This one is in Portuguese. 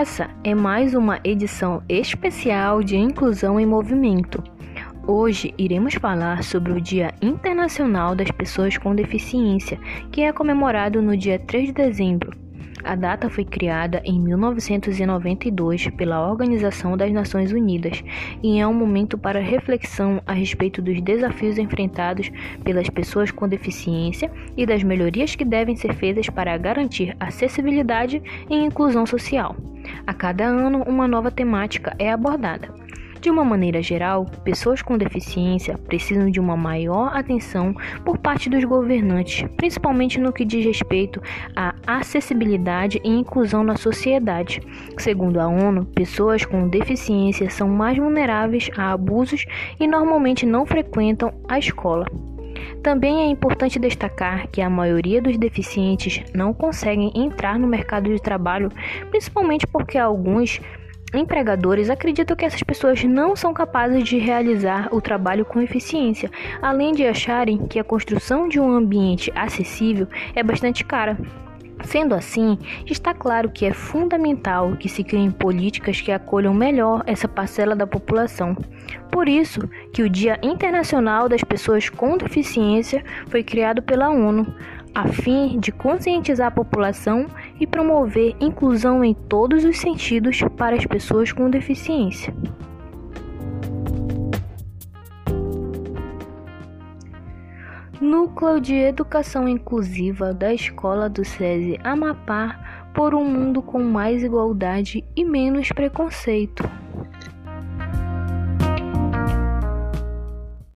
Essa é mais uma edição especial de Inclusão em Movimento. Hoje iremos falar sobre o Dia Internacional das Pessoas com Deficiência, que é comemorado no dia 3 de dezembro. A data foi criada em 1992 pela Organização das Nações Unidas e é um momento para reflexão a respeito dos desafios enfrentados pelas pessoas com deficiência e das melhorias que devem ser feitas para garantir acessibilidade e inclusão social. A cada ano, uma nova temática é abordada. De uma maneira geral, pessoas com deficiência precisam de uma maior atenção por parte dos governantes, principalmente no que diz respeito à acessibilidade e inclusão na sociedade. Segundo a ONU, pessoas com deficiência são mais vulneráveis a abusos e normalmente não frequentam a escola. Também é importante destacar que a maioria dos deficientes não conseguem entrar no mercado de trabalho, principalmente porque alguns Empregadores acreditam que essas pessoas não são capazes de realizar o trabalho com eficiência, além de acharem que a construção de um ambiente acessível é bastante cara. Sendo assim, está claro que é fundamental que se criem políticas que acolham melhor essa parcela da população. Por isso que o Dia Internacional das Pessoas com Deficiência foi criado pela ONU, a fim de conscientizar a população e promover inclusão em todos os sentidos para as pessoas com deficiência. Núcleo de Educação Inclusiva da Escola do SESI Amapá por um mundo com mais igualdade e menos preconceito.